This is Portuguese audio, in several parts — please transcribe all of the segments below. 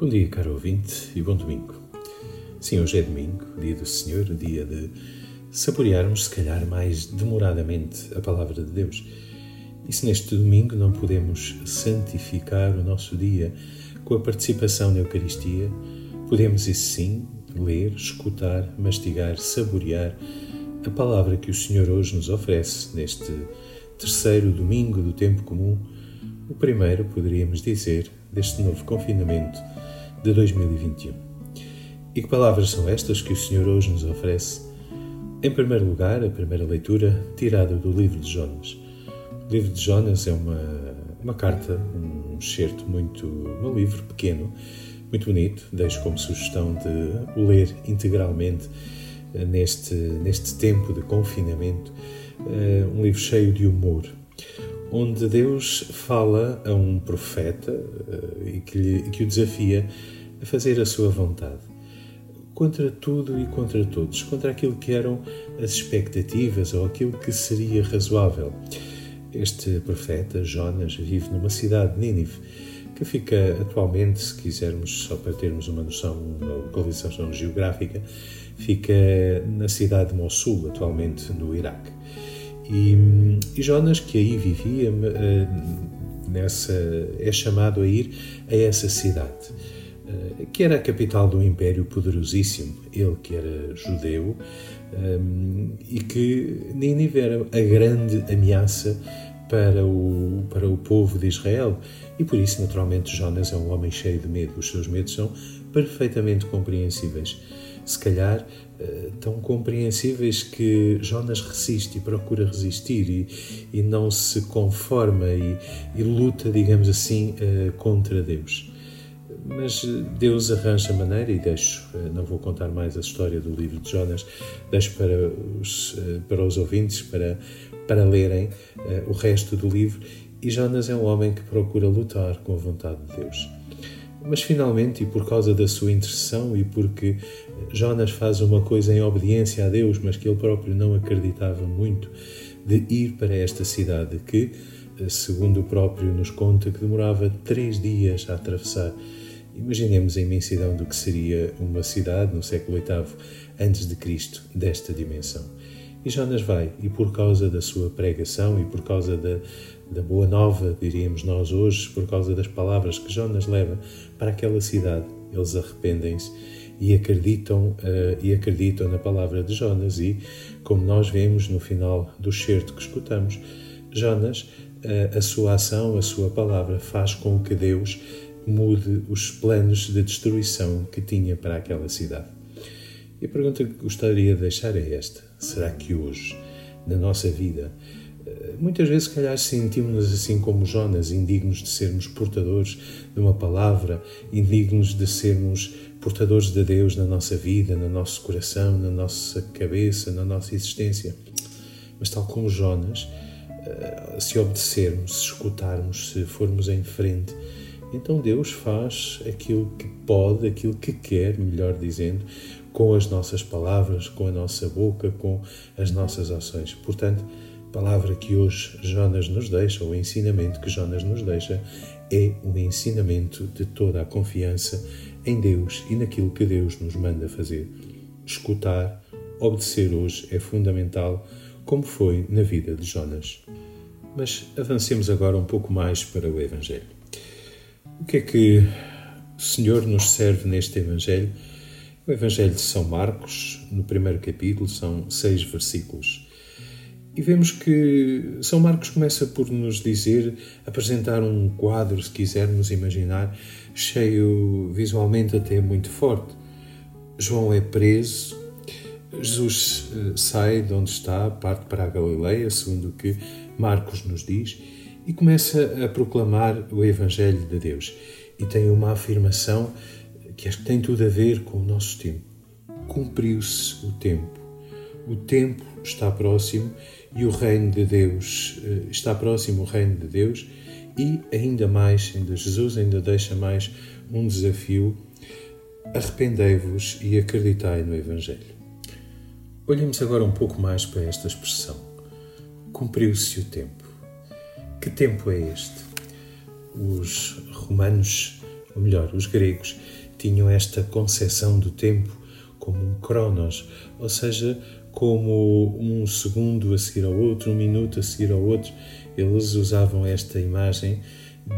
Bom dia, caro ouvinte, e bom domingo. Sim, hoje é domingo, dia do Senhor, dia de saborearmos, se calhar, mais demoradamente a palavra de Deus. E se neste domingo não podemos santificar o nosso dia com a participação na Eucaristia, podemos, isso sim, ler, escutar, mastigar, saborear a palavra que o Senhor hoje nos oferece neste terceiro domingo do tempo comum, o primeiro, poderíamos dizer, deste novo confinamento de 2021. E que palavras são estas que o Senhor hoje nos oferece? Em primeiro lugar, a primeira leitura tirada do livro de Jonas. O livro de Jonas é uma, uma carta, um excerto muito. um livro pequeno, muito bonito. Deixo como sugestão de o ler integralmente eh, neste, neste tempo de confinamento. Eh, um livro cheio de humor onde Deus fala a um profeta uh, e que, lhe, que o desafia a fazer a sua vontade. Contra tudo e contra todos, contra aquilo que eram as expectativas ou aquilo que seria razoável. Este profeta, Jonas, vive numa cidade de Nínive, que fica atualmente, se quisermos, só para termos uma noção, uma localização geográfica, fica na cidade de Mossul, atualmente no Iraque. E, e Jonas, que aí vivia, eh, nessa, é chamado a ir a essa cidade, eh, que era a capital de um império poderosíssimo, ele que era judeu, eh, e que Nínive era a grande ameaça para o, para o povo de Israel. E por isso, naturalmente, Jonas é um homem cheio de medo. Os seus medos são perfeitamente compreensíveis se calhar eh, tão compreensíveis que Jonas resiste e procura resistir e, e não se conforma e, e, luta, digamos assim, eh, contra Deus. Mas Deus arranja maneira e deixo, eh, não vou contar mais a história do livro de Jonas, deixo para os, para os ouvintes, para, para lerem o resto do livro. E Jonas é um homem que procura lutar com a vontade de Deus. Mas finalmente, e por causa da sua intercessão e porque Jonas faz uma coisa em obediência a Deus, mas que ele próprio não acreditava muito, de ir para esta cidade que, segundo o próprio nos conta, que demorava três dias a atravessar. Imaginemos a imensidão do que seria uma cidade no século VIII antes de Cristo desta dimensão. E Jonas vai, e por causa da sua pregação e por causa da, da boa nova, diríamos nós hoje, por causa das palavras que Jonas leva para aquela cidade, eles arrependem-se e acreditam uh, e acreditam na palavra de Jonas. E como nós vemos no final do certo que escutamos Jonas uh, a sua ação a sua palavra faz com que Deus mude os planos de destruição que tinha para aquela cidade. E a pergunta que gostaria de deixar é esta. Será que hoje na nossa vida muitas vezes, se calhar, sentimos-nos assim como Jonas, indignos de sermos portadores de uma palavra, indignos de sermos portadores de Deus na nossa vida, no nosso coração, na nossa cabeça, na nossa existência. Mas, tal como Jonas, eh, se obedecermos, se escutarmos, se formos em frente, então Deus faz aquilo que pode, aquilo que quer, melhor dizendo, com as nossas palavras, com a nossa boca, com as nossas ações. Portanto, palavra que hoje Jonas nos deixa, o ensinamento que Jonas nos deixa, é um ensinamento de toda a confiança em Deus e naquilo que Deus nos manda fazer. Escutar, obedecer hoje é fundamental, como foi na vida de Jonas. Mas avancemos agora um pouco mais para o Evangelho. O que é que o Senhor nos serve neste Evangelho? O Evangelho de São Marcos, no primeiro capítulo, são seis versículos. E vemos que São Marcos começa por nos dizer, apresentar um quadro, se quisermos imaginar, cheio visualmente até muito forte. João é preso, Jesus eh, sai de onde está, parte para a Galileia, segundo o que Marcos nos diz, e começa a proclamar o Evangelho de Deus. E tem uma afirmação que acho que tem tudo a ver com o nosso tempo. Cumpriu-se o tempo. O tempo está próximo e o reino de Deus eh, está próximo o reino de Deus e ainda mais, ainda Jesus ainda deixa mais um desafio: arrependei-vos e acreditai no Evangelho. Olhemos agora um pouco mais para esta expressão. Cumpriu-se o tempo. Que tempo é este? Os romanos ou melhor, os gregos, tinham esta concepção do tempo como um cronos, ou seja, como um segundo a seguir ao outro, um minuto a seguir ao outro. Eles usavam esta imagem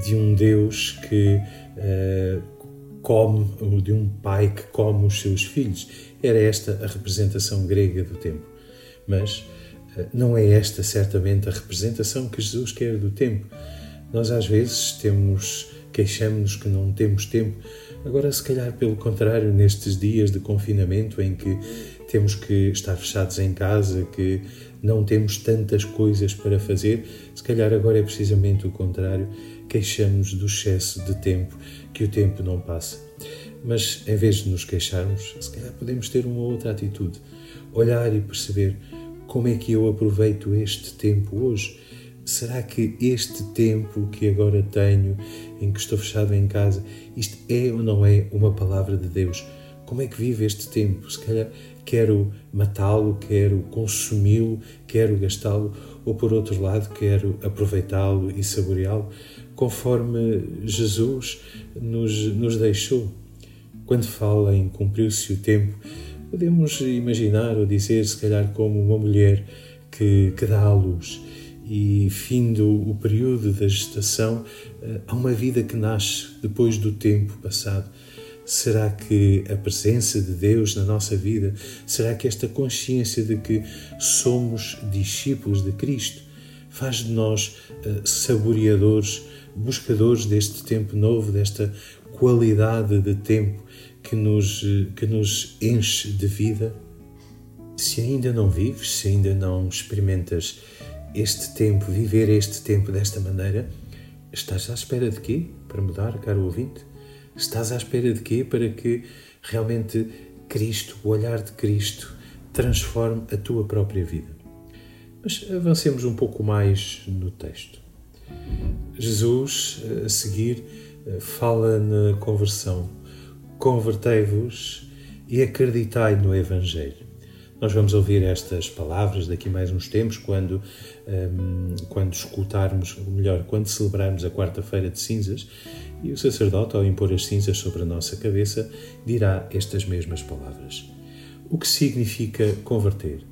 de um Deus que uh, come, de um pai que come os seus filhos. Era esta a representação grega do tempo. Mas uh, não é esta certamente a representação que Jesus quer do tempo. Nós às vezes temos queixamos-nos que não temos tempo. Agora, se calhar, pelo contrário, nestes dias de confinamento em que temos que estar fechados em casa, que não temos tantas coisas para fazer, se calhar agora é precisamente o contrário, queixamos do excesso de tempo, que o tempo não passa. Mas em vez de nos queixarmos, se calhar podemos ter uma outra atitude, olhar e perceber como é que eu aproveito este tempo hoje. Será que este tempo que agora tenho, em que estou fechado em casa, isto é ou não é uma palavra de Deus? Como é que vive este tempo? Se calhar quero matá-lo, quero consumi-lo, quero gastá-lo, ou por outro lado, quero aproveitá-lo e saboreá-lo, conforme Jesus nos, nos deixou. Quando fala em cumpriu-se o tempo, podemos imaginar ou dizer, se calhar, como uma mulher que, que dá à luz e, findo o período da gestação, eh, há uma vida que nasce depois do tempo passado Será que a presença de Deus na nossa vida, será que esta consciência de que somos discípulos de Cristo faz de nós uh, saboreadores, buscadores deste tempo novo, desta qualidade de tempo que nos, que nos enche de vida? Se ainda não vives, se ainda não experimentas este tempo, viver este tempo desta maneira, estás à espera de quê para mudar, caro ouvinte? Estás à espera de quê? Para que realmente Cristo, o olhar de Cristo, transforme a tua própria vida. Mas avancemos um pouco mais no texto. Jesus, a seguir, fala na conversão. Convertei-vos e acreditai no Evangelho. Nós vamos ouvir estas palavras daqui mais uns tempos, quando, um, quando escutarmos, ou melhor, quando celebrarmos a quarta-feira de cinzas, e o sacerdote, ao impor as cinzas sobre a nossa cabeça, dirá estas mesmas palavras. O que significa converter?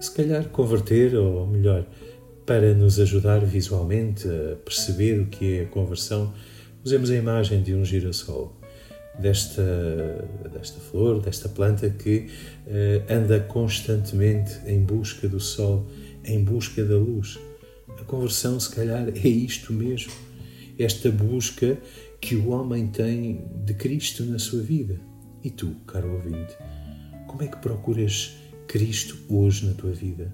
Se calhar converter, ou melhor, para nos ajudar visualmente a perceber o que é a conversão, usemos a imagem de um girassol desta, desta flor, desta planta que uh, anda constantemente em busca do sol, em busca da luz. A conversão, se calhar, é isto mesmo. Esta busca que o homem tem de Cristo na sua vida. E tu, caro ouvinte, como é que procuras Cristo hoje na tua vida?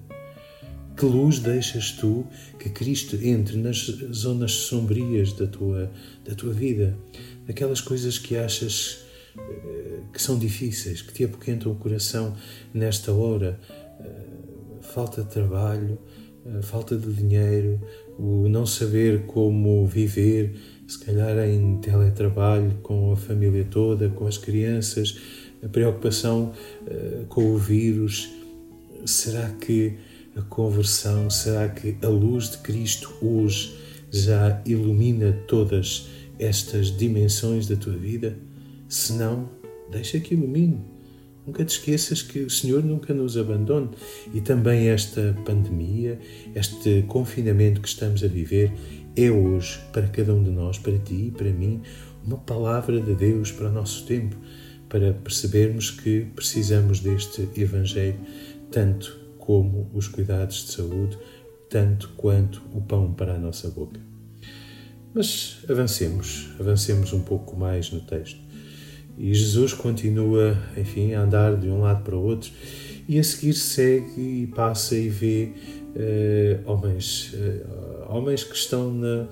Que luz deixas tu que Cristo entre nas zonas sombrias da tua, da tua vida? Aquelas coisas que achas eh, que são difíceis, que te apoquentam o coração nesta hora. Eh, falta de trabalho, eh, falta de dinheiro, o não saber como viver, se calhar em teletrabalho com a família toda, com as crianças, a preocupação com o vírus. Será que a conversão? Será que a luz de Cristo hoje já ilumina todas estas dimensões da tua vida? Se não, deixa que ilumine. Nunca te esqueças que o Senhor nunca nos abandone e também esta pandemia, este confinamento que estamos a viver, é hoje para cada um de nós, para ti e para mim, uma palavra de Deus para o nosso tempo, para percebermos que precisamos deste Evangelho tanto como os cuidados de saúde, tanto quanto o pão para a nossa boca. Mas avancemos, avancemos um pouco mais no texto. E Jesus continua, enfim, a andar de um lado para o outro e a seguir segue e passa e vê uh, homens, uh, homens que estão na,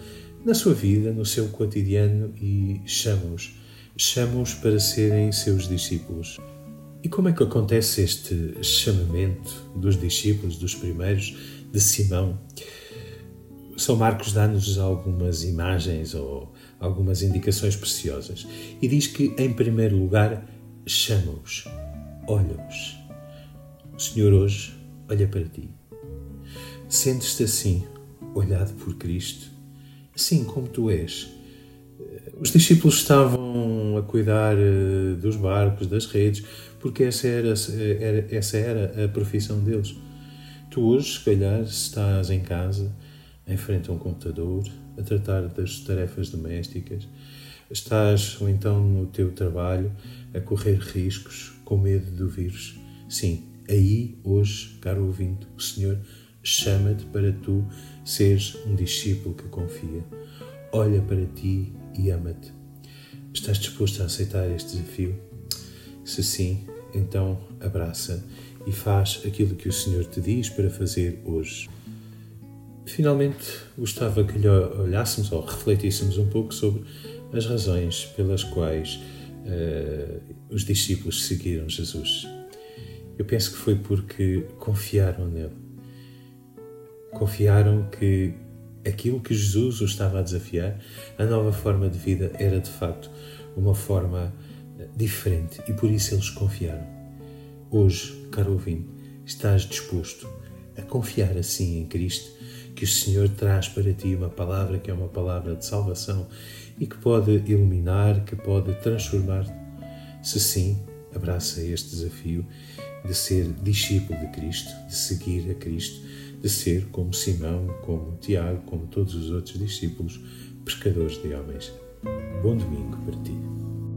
na sua vida, no seu cotidiano e chama-os, chama-os para serem seus discípulos. E como é que acontece este chamamento dos discípulos, dos primeiros, de Simão? São Marcos dá-nos algumas imagens ou algumas indicações preciosas e diz que, em primeiro lugar, chama-os, olha-os. O Senhor hoje olha para ti. Sentes-te assim, olhado por Cristo, assim como tu és, Os discípulos estavam a cuidar eh, dos barcos, das redes, porque essa era, era, essa era a profissão deles. Tu hoje, se calhar, estás em casa, em frente a um computador, a tratar das tarefas domésticas, estás ou então no teu trabalho a correr riscos com medo do vírus. Sim, aí hoje, caro ouvinte, o Senhor chama-te para tu seres um discípulo que confia. Olha para ti e ama-te. Estás disposto a aceitar este desafio? Se sim, então abraça e faz aquilo que o Senhor te diz para fazer hoje. Finalmente, gostava que lhe olhássemos ou refletíssemos um pouco sobre as razões pelas quais uh, os discípulos seguiram Jesus. Eu penso que foi porque confiaram nele. Confiaram que aquilo que Jesus os estava a desafiar, a nova forma de vida, era de facto uma forma eh, diferente e por isso eles confiaram. Hoje, caro ouvinte, estás disposto a confiar assim em Cristo, que o Senhor traz para ti uma palavra que é uma palavra de salvação e que pode iluminar, que pode transformar. Se sim, abraça este desafio de ser discípulo de Cristo, de seguir a Cristo, de ser como Simão, como Tiago, como todos os outros discípulos, pescadores de homens. Bom domingo para ti.